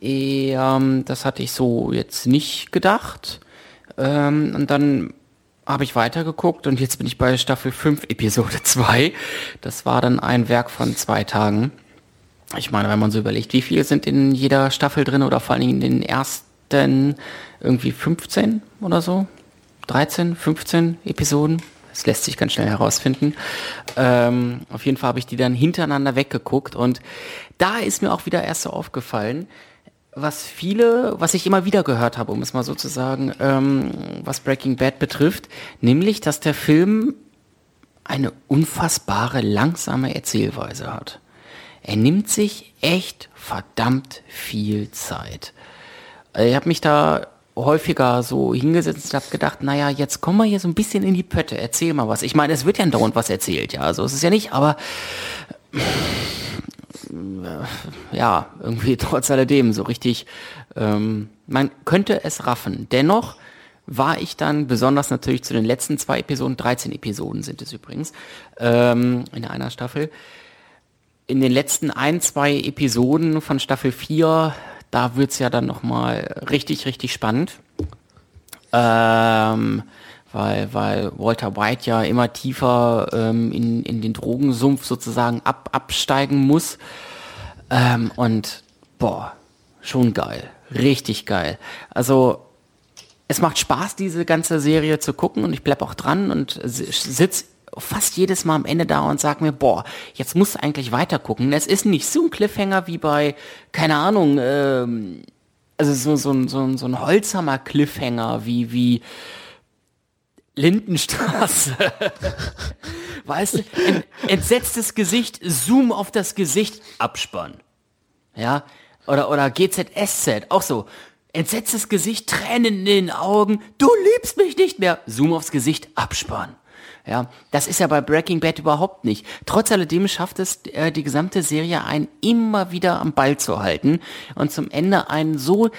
Ähm, das hatte ich so jetzt nicht gedacht. Ähm, und dann habe ich weitergeguckt und jetzt bin ich bei Staffel 5, Episode 2. Das war dann ein Werk von zwei Tagen. Ich meine, wenn man so überlegt, wie viele sind in jeder Staffel drin oder vor Dingen in den ersten irgendwie 15 oder so? 13, 15 Episoden? Das lässt sich ganz schnell herausfinden. Ähm, auf jeden Fall habe ich die dann hintereinander weggeguckt und da ist mir auch wieder erst so aufgefallen, was viele, was ich immer wieder gehört habe, um es mal so zu sagen, ähm, was Breaking Bad betrifft, nämlich, dass der Film eine unfassbare langsame Erzählweise hat. Er nimmt sich echt verdammt viel Zeit. Ich habe mich da häufiger so hingesetzt und habe gedacht, naja, jetzt kommen wir hier so ein bisschen in die Pötte, erzähl mal was. Ich meine, es wird ja dauernd was erzählt, ja, so ist es ja nicht, aber äh, ja, irgendwie trotz alledem so richtig, ähm, man könnte es raffen. Dennoch war ich dann besonders natürlich zu den letzten zwei Episoden, 13 Episoden sind es übrigens, ähm, in einer Staffel. In den letzten ein, zwei Episoden von Staffel 4, da wird's ja dann nochmal richtig, richtig spannend. Ähm, weil, weil Walter White ja immer tiefer ähm, in, in den Drogensumpf sozusagen ab, absteigen muss. Ähm, und boah, schon geil. Richtig geil. Also es macht Spaß, diese ganze Serie zu gucken und ich bleib auch dran und sitz fast jedes Mal am Ende da und sag mir, boah, jetzt musst du eigentlich weiter gucken. Es ist nicht so ein Cliffhanger wie bei, keine Ahnung, ähm, also so, so, so, so ein Holzhammer Cliffhanger wie, wie, Lindenstraße. weißt du, entsetztes Gesicht, Zoom auf das Gesicht, Abspann. Ja, oder, oder GZSZ, auch so. Entsetztes Gesicht, Tränen in den Augen, du liebst mich nicht mehr. Zoom aufs Gesicht, Abspann. Ja, das ist ja bei Breaking Bad überhaupt nicht. Trotz alledem schafft es äh, die gesamte Serie einen immer wieder am Ball zu halten und zum Ende einen so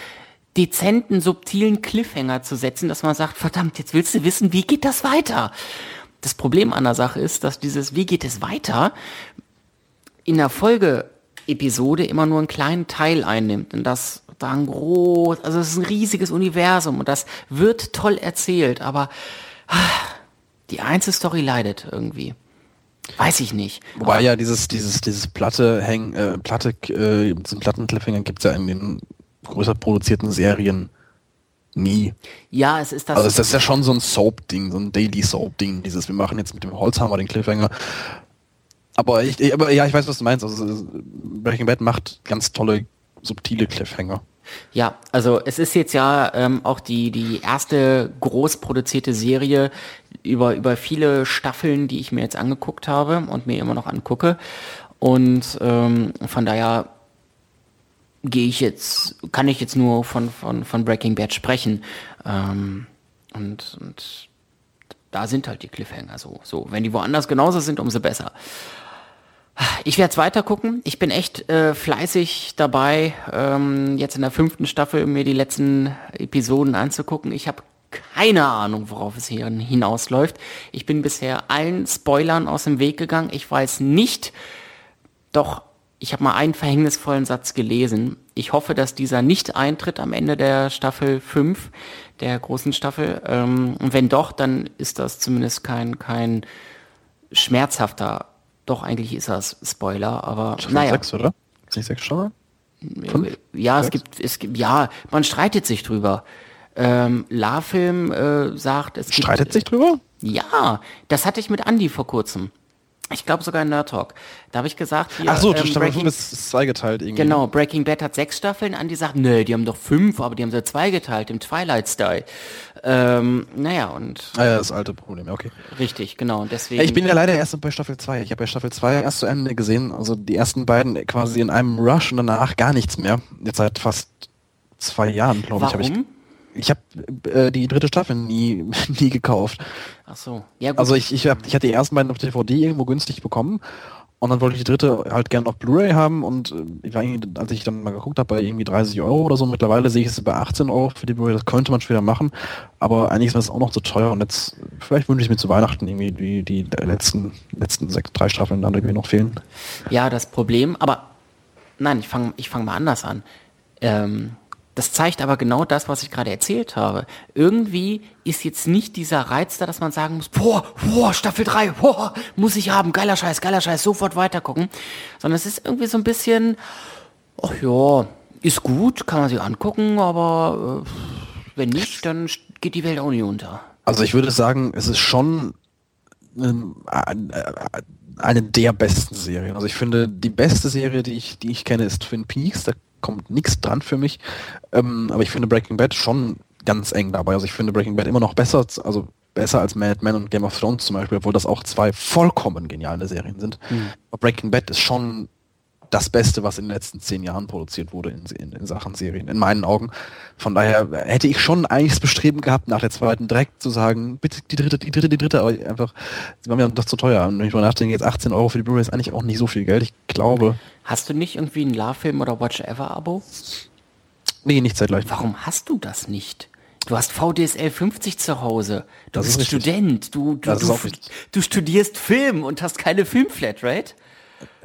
dezenten, subtilen Cliffhanger zu setzen, dass man sagt, verdammt, jetzt willst du wissen, wie geht das weiter? Das Problem an der Sache ist, dass dieses Wie geht es weiter in der Folgeepisode immer nur einen kleinen Teil einnimmt und das dann groß, also es ist ein riesiges Universum und das wird toll erzählt, aber ah, die Einzelstory leidet irgendwie. Weiß ich nicht. Wobei aber ja dieses, dieses, dieses Platte hängen, äh, Platte, äh, diesen Plattencliffhanger gibt's ja in den größer produzierten Serien nie. Ja, es ist das. Also es ist ja schon so ein Soap-Ding, so ein Daily Soap-Ding, dieses, wir machen jetzt mit dem Holzhammer den Cliffhanger. Aber ich, aber ja, ich weiß, was du meinst. Also Breaking Bad macht ganz tolle, subtile Cliffhanger. Ja, also es ist jetzt ja ähm, auch die, die erste groß produzierte Serie über, über viele Staffeln, die ich mir jetzt angeguckt habe und mir immer noch angucke. Und ähm, von daher gehe ich jetzt, kann ich jetzt nur von, von, von Breaking Bad sprechen. Ähm, Und, und da sind halt die Cliffhanger so. So, wenn die woanders genauso sind, umso besser. Ich werde es weiter gucken. Ich bin echt äh, fleißig dabei, ähm, jetzt in der fünften Staffel mir die letzten Episoden anzugucken. Ich habe keine Ahnung, worauf es hier hinausläuft. Ich bin bisher allen Spoilern aus dem Weg gegangen. Ich weiß nicht, doch ich habe mal einen verhängnisvollen Satz gelesen. Ich hoffe, dass dieser nicht eintritt am Ende der Staffel 5, der großen Staffel. Ähm, und wenn doch, dann ist das zumindest kein, kein schmerzhafter, doch eigentlich ist das Spoiler, aber Staffel naja. 6, oder? Ist nicht 6 schon? Fünf? Ja, es gibt, es gibt, ja, man streitet sich drüber. Ähm, La-Film äh, sagt, es gibt, Streitet sich drüber? Ja, das hatte ich mit Andy vor kurzem. Ich glaube sogar in Nerd Talk. Da habe ich gesagt, hier, Ach so, ähm, Staffel 5 Breaking, ist, zweigeteilt irgendwie. genau, Breaking Bad hat sechs Staffeln. Andy sagt, nö, die haben doch fünf, aber die haben sie zweigeteilt im Twilight-Style. Ähm, naja, und Ah ja, das alte Problem, ja, okay. richtig, genau. Und deswegen. Ich bin ja leider erst bei Staffel 2. Ich habe ja Staffel 2 erst zu Ende gesehen, also die ersten beiden quasi in einem Rush und danach gar nichts mehr. Jetzt seit fast zwei Jahren, glaube ich, habe ich. Ich habe äh, die dritte Staffel nie, nie gekauft. Ach so. Ja, gut. Also ich, ich, hab, ich hatte die ersten beiden auf DVD irgendwo günstig bekommen und dann wollte ich die dritte halt gerne auf Blu-ray haben und äh, ich war irgendwie, als ich dann mal geguckt habe, bei irgendwie 30 Euro oder so, mittlerweile sehe ich es bei 18 Euro für die Blu-ray, das könnte man später machen, aber eigentlich ist das auch noch zu teuer und jetzt, vielleicht wünsche ich mir zu Weihnachten irgendwie die, die letzten, letzten sechs, drei Staffeln dann irgendwie noch fehlen. Ja, das Problem, aber nein, ich fange ich fang mal anders an. Ähm, das zeigt aber genau das, was ich gerade erzählt habe. Irgendwie ist jetzt nicht dieser Reiz da, dass man sagen muss, boah, boah, Staffel 3, boah, muss ich haben, geiler Scheiß, geiler Scheiß, sofort weitergucken. Sondern es ist irgendwie so ein bisschen, ach ja, ist gut, kann man sich angucken, aber äh, wenn nicht, dann geht die Welt auch nicht unter. Also ich würde sagen, es ist schon äh, eine der besten Serien. Also ich finde, die beste Serie, die ich, die ich kenne, ist Twin Peaks. Da kommt nichts dran für mich. Ähm, aber ich finde Breaking Bad schon ganz eng dabei. Also ich finde Breaking Bad immer noch besser, als- also besser als Mad Men und Game of Thrones zum Beispiel, obwohl das auch zwei vollkommen geniale Serien sind. Aber Breaking Bad ist schon das Beste, was in den letzten zehn Jahren produziert wurde in, in, in Sachen Serien, in meinen Augen. Von daher hätte ich schon eigentlich das Bestreben gehabt, nach der zweiten direkt zu sagen, bitte die dritte, die dritte, die dritte, aber einfach, sie waren mir doch zu teuer. Und wenn ich mal nachdenke, jetzt 18 Euro für die Blu-ray ist eigentlich auch nicht so viel Geld. Ich glaube, Hast du nicht irgendwie ein La-Film oder Watch Ever Abo? nee, nicht zeitgleich. Warum hast du das nicht? Du hast VDSL 50 zu Hause. Du Das ist bist. Student. Du, du, du, du studierst Film und hast keine Filmflatrate.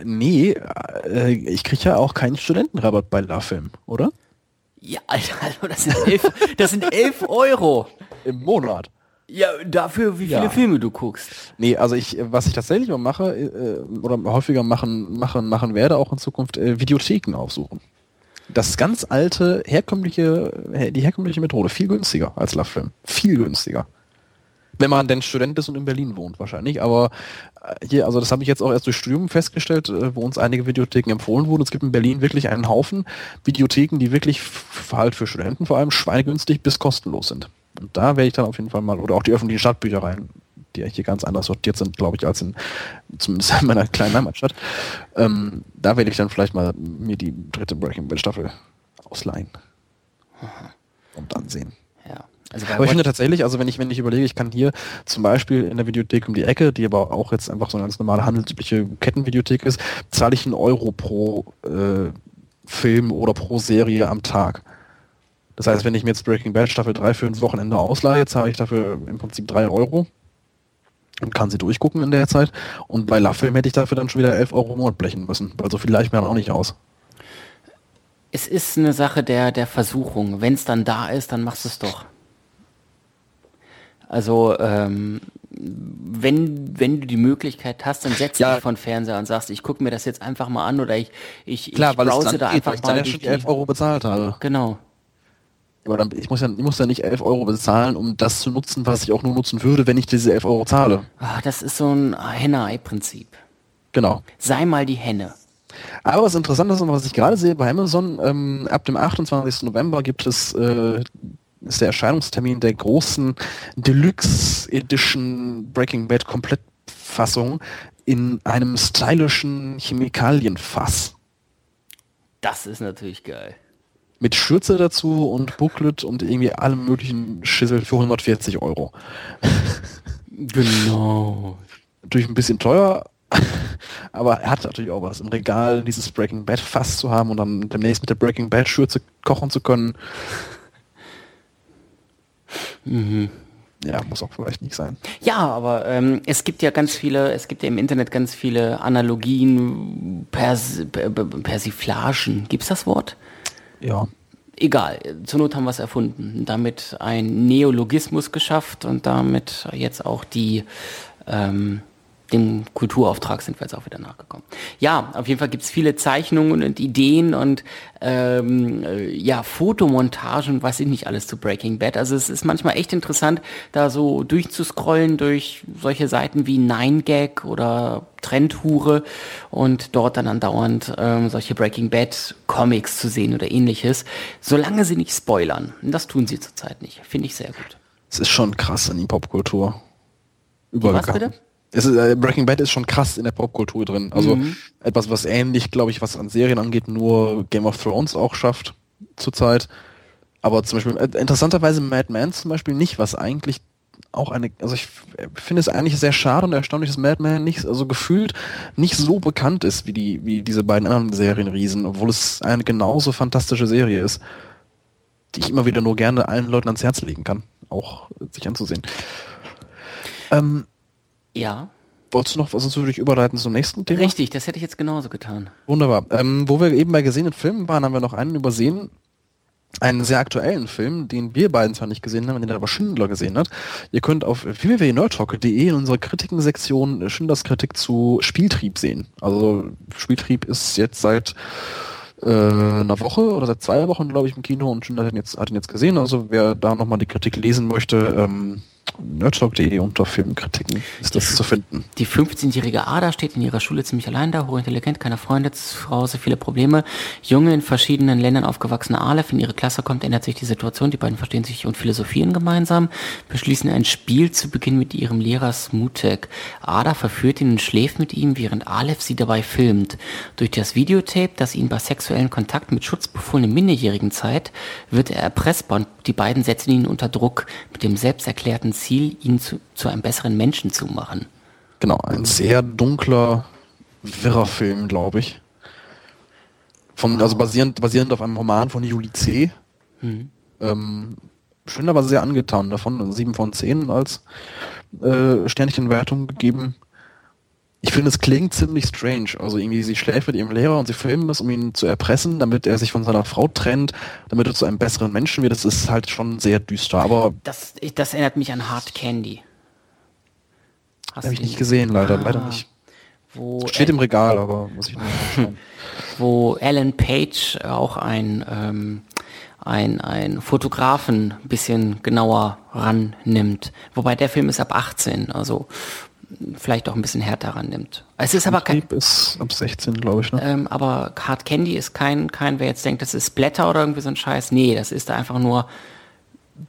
Nee, äh, ich kriege ja auch keinen Studentenrabatt bei La-Film, oder? Ja, Alter, also das sind elf, das sind elf Euro. Im Monat. Ja, dafür, wie viele Ja. Filme du guckst. Nee, also ich, was ich tatsächlich mal mache, äh, oder häufiger machen, machen, machen werde, auch in Zukunft, äh, Videotheken aufsuchen. Das ganz alte, herkömmliche, äh, die herkömmliche Methode, viel günstiger als Love-Film. Viel günstiger. Wenn man denn Student ist und in Berlin wohnt, wahrscheinlich. Aber äh, hier, also das habe ich jetzt auch erst durch Studium festgestellt, äh, wo uns einige Videotheken empfohlen wurden. Es gibt in Berlin wirklich einen Haufen Videotheken, die wirklich halt für Studenten vor allem schweinegünstig bis kostenlos sind. Und da werde ich dann auf jeden Fall mal, oder auch die öffentlichen Stadtbüchereien, die hier ganz anders sortiert sind, glaube ich, als in zumindest in meiner kleinen Heimatstadt. Ähm, da werde ich dann vielleicht mal mir die dritte Breaking Bad Staffel ausleihen. Und dann sehen. Also Aber ich finde tatsächlich, also wenn ich, wenn ich überlege, ich kann hier zum Beispiel in der Videothek um die Ecke, die aber auch jetzt einfach so eine ganz normale handelsübliche Kettenvideothek ist, zahle ich einen Euro pro äh, Film oder pro Serie am Tag. Das heißt, wenn ich mir jetzt Breaking Bad Staffel 3 für ein Wochenende ausleihe, zahle ich dafür im Prinzip 3 Euro und kann sie durchgucken in der Zeit. Und bei LaFilm hätte ich dafür dann schon wieder 11 Euro im Monat blechen müssen, weil so viel leih ich mir dann auch nicht aus. es ist eine Sache der, der Versuchung. Wenn es dann da ist, dann machst du es doch. Also, ähm, wenn, wenn du die Möglichkeit hast, dann setz Ja. dich von Fernseher und sagst, ich gucke mir das jetzt einfach mal an oder ich, ich, Klar, ich weil browse da geht, einfach weil ich dann mal schon die die, 11 Euro bezahlt habe. Genau. Aber dann, ich muss ja, ich muss ja nicht 11 Euro bezahlen, um das zu nutzen, was ich auch nur nutzen würde, wenn ich diese 11 Euro zahle. Ah, das ist so ein Henne-Ei-Prinzip. Genau. Sei mal die Henne. Aber was interessant ist und was ich gerade sehe bei Amazon, ähm, ab dem 28. November gibt es, äh, ist der Erscheinungstermin der großen Deluxe Edition Breaking Bad Komplettfassung in einem stylischen Chemikalienfass. Das ist natürlich geil. Mit Schürze dazu und Booklet und irgendwie allem möglichen Schissel für 140 Euro. Genau. Natürlich ein bisschen teuer, aber er hat natürlich auch was. Im Regal dieses Breaking Bad Fass zu haben und dann demnächst mit der Breaking Bad Schürze kochen zu können. Mhm. Ja, muss auch vielleicht nicht sein. Ja, aber ähm, es gibt ja ganz viele, es gibt ja im Internet ganz viele Analogien, Pers Per- Per- Persiflagen. Gibt's das Wort? Ja. Egal, zur Not haben wir es erfunden. Damit ein Neologismus geschafft und damit jetzt auch die ähm, dem Kulturauftrag sind wir jetzt auch wieder nachgekommen. Ja, auf jeden Fall gibt's viele Zeichnungen und Ideen und ähm, äh, ja, Fotomontagen, was ich nicht alles zu Breaking Bad. Also es ist manchmal echt interessant, da so durchzuscrollen durch solche Seiten wie 9gag oder Trendhure und dort dann andauernd ähm, solche Breaking Bad Comics zu sehen oder ähnliches, solange sie nicht spoilern. Und das tun sie zurzeit nicht. Finde ich sehr gut. Es ist schon krass in die Popkultur. was Übergegangen. bitte? Es ist, äh, Breaking Bad ist schon krass in der Popkultur drin. Also Mhm. etwas, was ähnlich, glaube ich, was an Serien angeht, nur Game of Thrones auch schafft zurzeit. Aber zum Beispiel, äh, interessanterweise Mad Men zum Beispiel nicht, was eigentlich auch eine, also ich finde es eigentlich sehr schade und erstaunlich, dass Mad Men nicht, also gefühlt nicht so bekannt ist wie die, wie diese beiden anderen Serienriesen, obwohl es eine genauso fantastische Serie ist, die ich immer wieder nur gerne allen Leuten ans Herz legen kann, auch sich anzusehen. Ähm, Ja, wolltest du noch, sonst würde ich überleiten zum nächsten Thema? richtig, das hätte ich jetzt genauso getan. Wunderbar. Ähm, wo wir eben bei gesehenen Filmen waren, haben wir noch einen übersehen. Einen sehr aktuellen Film, den wir beiden zwar nicht gesehen haben, den aber Schindler gesehen hat. Ihr könnt auf www.nerdtalk.de in unserer Kritikensektion Schindlers Kritik zu Spieltrieb sehen. Also Spieltrieb ist jetzt seit äh, einer Woche oder seit zwei Wochen, glaube ich, im Kino und Schindler hat ihn jetzt, hat ihn jetzt gesehen. Also wer da nochmal die Kritik lesen möchte, ähm, nerdtalk.de unter Filmkritiken ist das zu finden. Die 15-jährige Ada steht in ihrer Schule ziemlich allein da, hochintelligent, keine Freunde, zu Hause viele Probleme. Junge in verschiedenen Ländern aufgewachsene Aleph in ihre Klasse kommt, ändert sich die Situation. Die beiden verstehen sich und philosophieren gemeinsam, beschließen ein Spiel zu Beginn mit ihrem Lehrer Smutek. Ada verführt ihn und schläft mit ihm, während Aleph sie dabei filmt. Durch das Videotape, das ihn bei sexuellen Kontakt mit schutzbefohlenem Minderjährigen zeigt, wird er erpressbar und die beiden setzen ihn unter Druck mit dem selbsterklärten Ziel, ihn zu, zu einem besseren Menschen zu machen. Genau, ein sehr dunkler, wirrer Film, glaube ich. Von, also basierend, basierend auf einem Roman von Juli C. Ähm, Schindler war sehr angetan davon, 7 von 10 als äh, Sternchenwertung gegeben. Ich finde, es klingt ziemlich strange. Also irgendwie, sie schläft mit ihrem Lehrer und sie filmen das, um ihn zu erpressen, damit er sich von seiner Frau trennt, damit er zu einem besseren Menschen wird. Das ist halt schon sehr düster. Aber Das, das erinnert mich an Hard Candy. Habe ich nicht gesehen, leider, Ah, leider nicht. Wo, Steht im Regal, aber muss ich schauen. wo Alan Page auch ein, ähm, ein, ein Fotografen ein bisschen genauer rannimmt. Wobei der Film ist ab 18, also vielleicht auch ein bisschen härter rannimmt. Es ist aber kein, ist ab 16, glaube ich, ne? ähm, aber Hard Candy ist kein, kein, wer jetzt denkt, das ist Splatter oder irgendwie so ein Scheiß. Nee, das ist einfach nur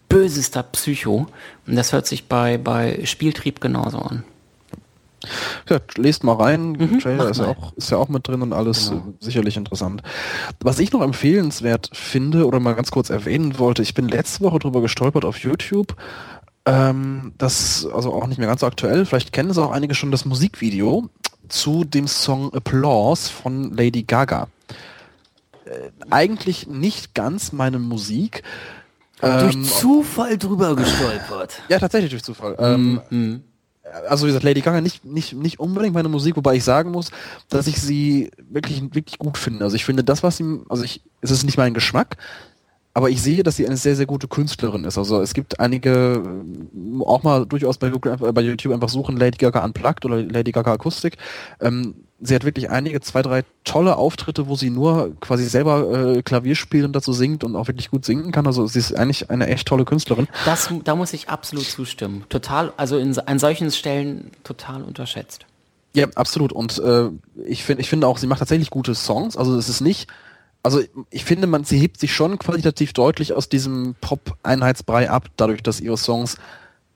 bösester Psycho. Und das hört sich bei, bei Spieltrieb genauso an. Ja, lest mal rein, Trailer mach ist ja, auch, ist ja auch mit drin und alles Genau. sicherlich interessant. Was ich noch empfehlenswert finde oder mal ganz kurz erwähnen wollte, ich bin letzte Woche drüber gestolpert auf YouTube, ähm, das, also auch nicht mehr ganz so aktuell, vielleicht kennen es auch einige schon, das Musikvideo zu dem Song Applause von Lady Gaga. Äh, eigentlich nicht ganz meine Musik. Ähm, Zufall drüber gestolpert. ja, tatsächlich durch Zufall. Ähm, Mhm. also wie gesagt, Lady Gaga nicht, nicht, nicht unbedingt meine Musik, wobei ich sagen muss, dass ich sie wirklich, wirklich gut finde. Also ich finde das, was sie, also ich, es ist nicht mein Geschmack, aber ich sehe, dass sie eine sehr, sehr gute Künstlerin ist. Also es gibt einige, ähm, auch mal durchaus bei, Google- äh, bei YouTube einfach suchen, Lady Gaga Unplugged oder Lady Gaga Akustik. Ähm, sie hat wirklich einige, zwei, drei tolle Auftritte, wo sie nur quasi selber äh, Klavier spielt und dazu singt und auch wirklich gut singen kann. Also sie ist eigentlich eine echt tolle Künstlerin. Das, da muss ich absolut zustimmen. Total, also in, an solchen Stellen total unterschätzt. Ja, absolut. Und äh, ich finde, ich finde auch, sie macht tatsächlich gute Songs. Also es ist nicht, also ich finde, man, sie hebt sich schon qualitativ deutlich aus diesem Pop-Einheitsbrei ab, dadurch, dass ihre Songs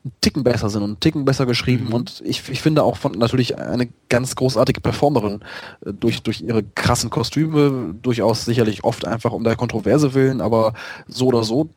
einen Ticken besser sind und einen Ticken besser geschrieben mhm. und ich, ich finde auch von natürlich eine ganz großartige Performerin äh, durch, durch ihre krassen Kostüme, durchaus sicherlich oft einfach um der Kontroverse willen, aber so oder so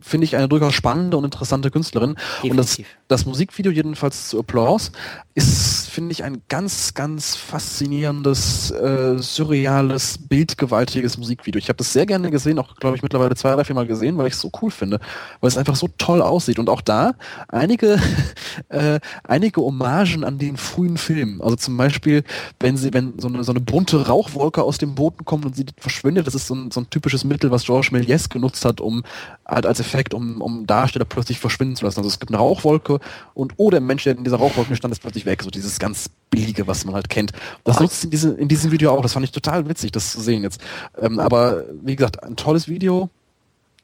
finde ich eine durchaus spannende und interessante Künstlerin. Definitiv. Und das, das Musikvideo jedenfalls zu Applause ist, finde ich, ein ganz, ganz faszinierendes, äh, surreales, bildgewaltiges Musikvideo. Ich habe das sehr gerne gesehen, auch glaube ich mittlerweile zwei, drei, vier Mal gesehen, weil ich es so cool finde, weil es einfach so toll aussieht. Und auch da einige, äh, einige Hommagen an den frühen Film. Also zum Beispiel, wenn sie, wenn so eine, so eine bunte Rauchwolke aus dem Boden kommt und sie verschwindet, das ist so ein, so ein typisches Mittel, was Georges Méliès genutzt hat, um halt als Effekt, um, um Darsteller plötzlich verschwinden zu lassen. Also es gibt eine Rauchwolke und oh, der Mensch, der in dieser Rauchwolke stand, ist plötzlich weg. So dieses ganz billige, was man halt kennt. Das oh. nutzt in, diese, in diesem Video auch. Das fand ich total witzig, das zu sehen jetzt. Ähm, aber wie gesagt, ein tolles Video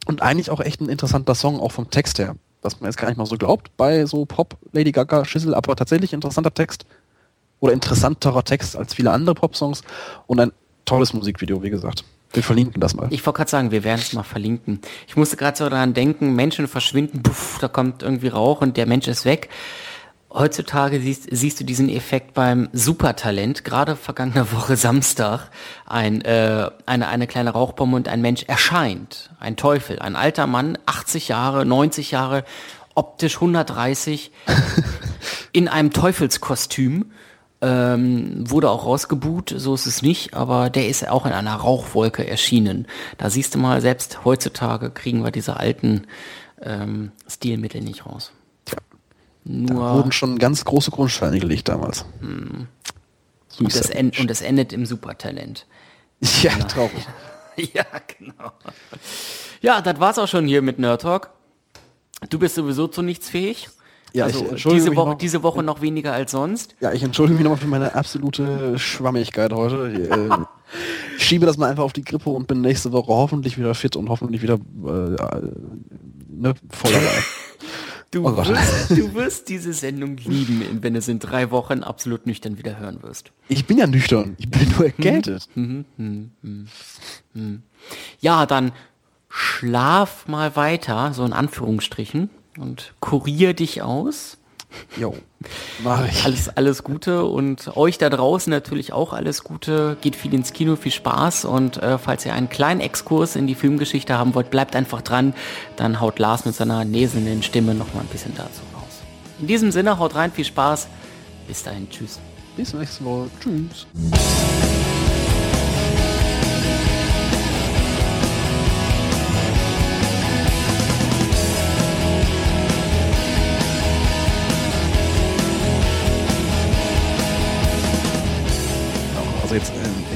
und eigentlich auch echt ein interessanter Song, auch vom Text her. Was man jetzt gar nicht mal so glaubt bei so Pop, Lady Gaga, Schissel, aber tatsächlich interessanter Text oder interessanterer Text als viele andere Pop-Songs und ein tolles Musikvideo, wie gesagt. Wir verlinken das mal. Ich wollte gerade sagen, wir werden es mal verlinken. Ich musste gerade so daran denken, Menschen verschwinden, puff, da kommt irgendwie Rauch und der Mensch ist weg. Heutzutage siehst, siehst du diesen Effekt beim Supertalent. Gerade vergangene Woche Samstag ein, äh, eine, eine kleine Rauchbombe und ein Mensch erscheint. Ein Teufel, ein alter Mann, 80 Jahre, 90 Jahre, optisch 130, in einem Teufelskostüm ähm, wurde auch rausgebuht, so ist es nicht, aber der ist auch in einer Rauchwolke erschienen. Da siehst du mal, selbst heutzutage kriegen wir diese alten ähm, Stilmittel nicht raus. Nur da wurden schon ganz große Grundsteine gelegt damals. Hm. Und, es und es endet im Supertalent. Ja, genau. traurig. ja, genau. Ja, das war's auch schon hier mit Nerd Talk. Du bist sowieso zu nichts fähig. Ja, also diese Woche, noch, diese Woche noch weniger als sonst. Ja, ich entschuldige mich nochmal für meine absolute Schwammigkeit heute. Ich, äh, schiebe das mal einfach auf die Grippe und bin nächste Woche hoffentlich wieder fit und hoffentlich wieder äh, ne, voll dabei. Du, oh wirst, du wirst diese Sendung lieben, wenn du es in drei Wochen absolut nüchtern wieder hören wirst. Ich bin ja nüchtern, ich bin nur erkältet. Hm, hm, hm, hm ja, dann schlaf mal weiter, so in Anführungsstrichen und kurier dich aus. Jo, mach ich. Alles, alles Gute und euch da draußen natürlich auch alles Gute. Geht viel ins Kino, viel Spaß und äh, falls ihr einen kleinen Exkurs in die Filmgeschichte haben wollt, bleibt einfach dran. Dann haut Lars mit seiner näselnden Stimme noch mal ein bisschen dazu raus. In diesem Sinne, haut rein, viel Spaß. Bis dahin, tschüss. Bis nächste Woche. Tschüss.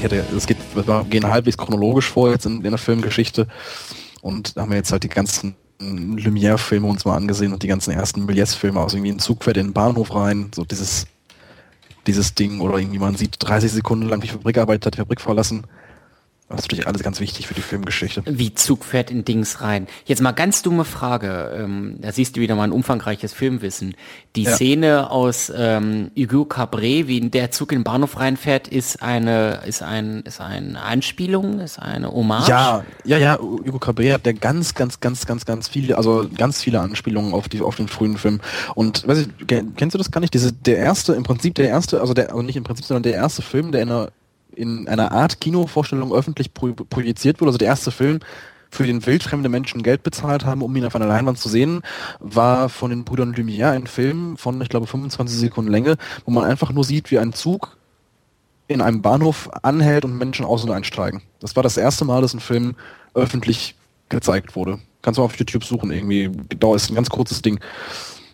Hätte, es geht, wir gehen halbwegs chronologisch vor jetzt in, in der Filmgeschichte. Und haben wir jetzt halt die ganzen Lumière-Filme uns mal angesehen und die ganzen ersten Méliès-Filme aus irgendwie ein Zug fährt in den Bahnhof rein, so dieses, dieses Ding oder irgendwie man sieht 30 Sekunden lang die Fabrikarbeit hat die Fabrik verlassen das ist natürlich alles ganz wichtig für die Filmgeschichte. Wie Zug fährt in Dings rein. Jetzt mal ganz dumme Frage. Ähm, da siehst du wieder mal ein umfangreiches Filmwissen. Die ja. Szene aus ähm, Hugo Cabret, wie der Zug in den Bahnhof reinfährt, ist eine, ist ein, ist eine Anspielung, ist eine Hommage. Ja, ja, ja. Hugo Cabret hat der ganz, ganz, ganz, ganz, ganz viele, also ganz viele Anspielungen auf die, auf den frühen Film. Und weiß ich, kennst du das gar nicht? Diese, der erste, im Prinzip der erste, also der, also nicht im Prinzip, sondern der erste Film, der in einer in einer Art Kinovorstellung öffentlich projiziert wurde, also der erste Film, für den wildfremde Menschen Geld bezahlt haben, um ihn auf einer Leinwand zu sehen, war von den Brüdern Lumière ein Film von, ich glaube, 25 Sekunden Länge, wo man einfach nur sieht, wie ein Zug in einem Bahnhof anhält und Menschen aus und einsteigen. Das war das erste Mal, dass ein Film öffentlich gezeigt wurde. Kannst du mal auf YouTube suchen, irgendwie. Da ist ein ganz kurzes Ding.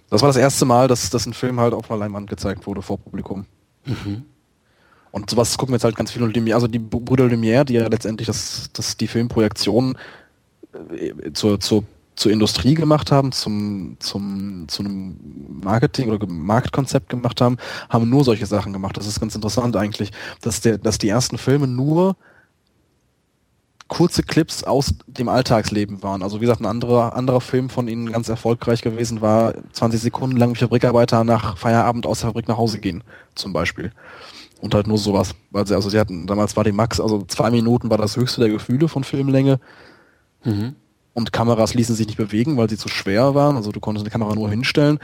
Das war das erste Mal, dass, dass ein Film halt auf einer Leinwand gezeigt wurde vor Publikum. Mhm. Und sowas gucken wir jetzt halt ganz viel. Und also die Brüder Lumière, die ja letztendlich das, das die Filmproduktion äh, zur, zur, zur Industrie gemacht haben, zum, zum, zu einem Marketing oder Marktkonzept gemacht haben, haben nur solche Sachen gemacht. Das ist ganz interessant eigentlich, dass der, dass die ersten Filme nur kurze Clips aus dem Alltagsleben waren. Also wie gesagt, ein anderer, anderer Film von ihnen ganz erfolgreich gewesen war, 20 Sekunden lang wie Fabrikarbeiter nach Feierabend aus der Fabrik nach Hause gehen, zum Beispiel. Und halt nur sowas. Weil sie, also sie hatten, damals war die Max, also zwei Minuten war das höchste der Gefühle von Filmlänge. Mhm. und Kameras ließen sich nicht bewegen, weil sie zu schwer waren. Also du konntest eine Kamera nur hinstellen.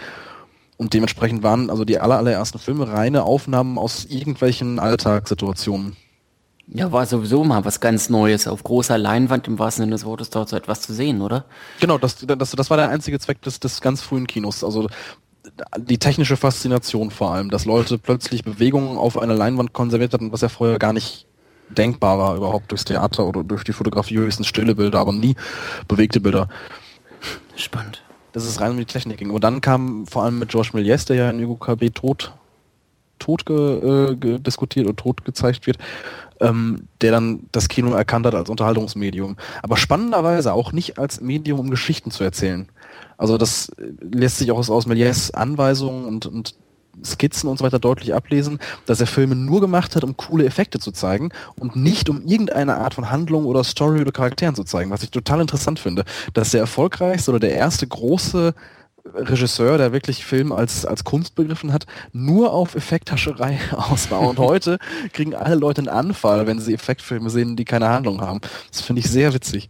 Und dementsprechend waren also die aller, allerersten Filme reine Aufnahmen aus irgendwelchen Alltagssituationen. Ja, war sowieso mal was ganz Neues. Auf großer Leinwand im wahrsten Sinne des Wortes dort so etwas zu sehen, oder? Genau, das, das, das war der einzige Zweck des, des ganz frühen Kinos. Also die technische Faszination vor allem, dass Leute plötzlich Bewegungen auf einer Leinwand konserviert hatten, was ja vorher gar nicht denkbar war überhaupt durchs Theater oder durch die Fotografie höchstens stille Bilder, aber nie bewegte Bilder. Spannend. Das ist rein um die Technik ging. Und dann kam vor allem mit George Méliès, der ja in UKB tot tot ge, äh, diskutiert und tot gezeigt wird, ähm, der dann das Kino erkannt hat als Unterhaltungsmedium. Aber spannenderweise auch nicht als Medium, um Geschichten zu erzählen. Also das lässt sich auch aus, Méliès Anweisungen und, und Skizzen und so weiter deutlich ablesen, dass er Filme nur gemacht hat, um coole Effekte zu zeigen und nicht um irgendeine Art von Handlung oder Story oder Charakteren zu zeigen, was ich total interessant finde. Dass der erfolgreichste oder der erste große Regisseur, der wirklich Film als, als Kunst begriffen hat, nur auf Effekthascherei aus war. Und heute kriegen alle Leute einen Anfall, wenn sie Effektfilme sehen, die keine Handlung haben. Das finde ich sehr witzig.